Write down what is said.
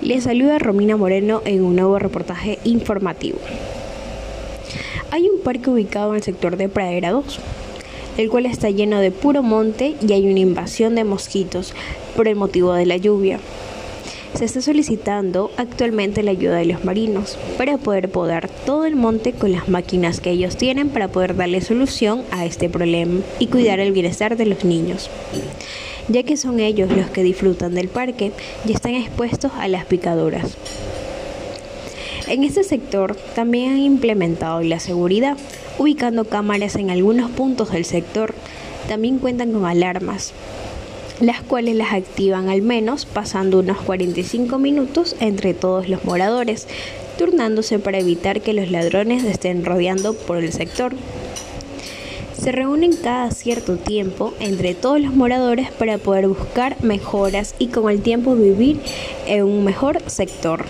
Les saluda Romina Moreno en un nuevo reportaje informativo. Hay un parque ubicado en el sector de Pradera 2, el cual está lleno de puro monte y hay una invasión de mosquitos por el motivo de la lluvia. Se está solicitando actualmente la ayuda de los marinos para poder podar todo el monte con las máquinas que ellos tienen para poder darle solución a este problema y cuidar el bienestar de los niños ya que son ellos los que disfrutan del parque y están expuestos a las picaduras. En este sector también han implementado la seguridad, ubicando cámaras en algunos puntos del sector. También cuentan con alarmas, las cuales las activan al menos pasando unos 45 minutos entre todos los moradores, turnándose para evitar que los ladrones estén rodeando por el sector se reúnen cada cierto tiempo entre todos los moradores para poder buscar mejoras y con el tiempo vivir en un mejor sector.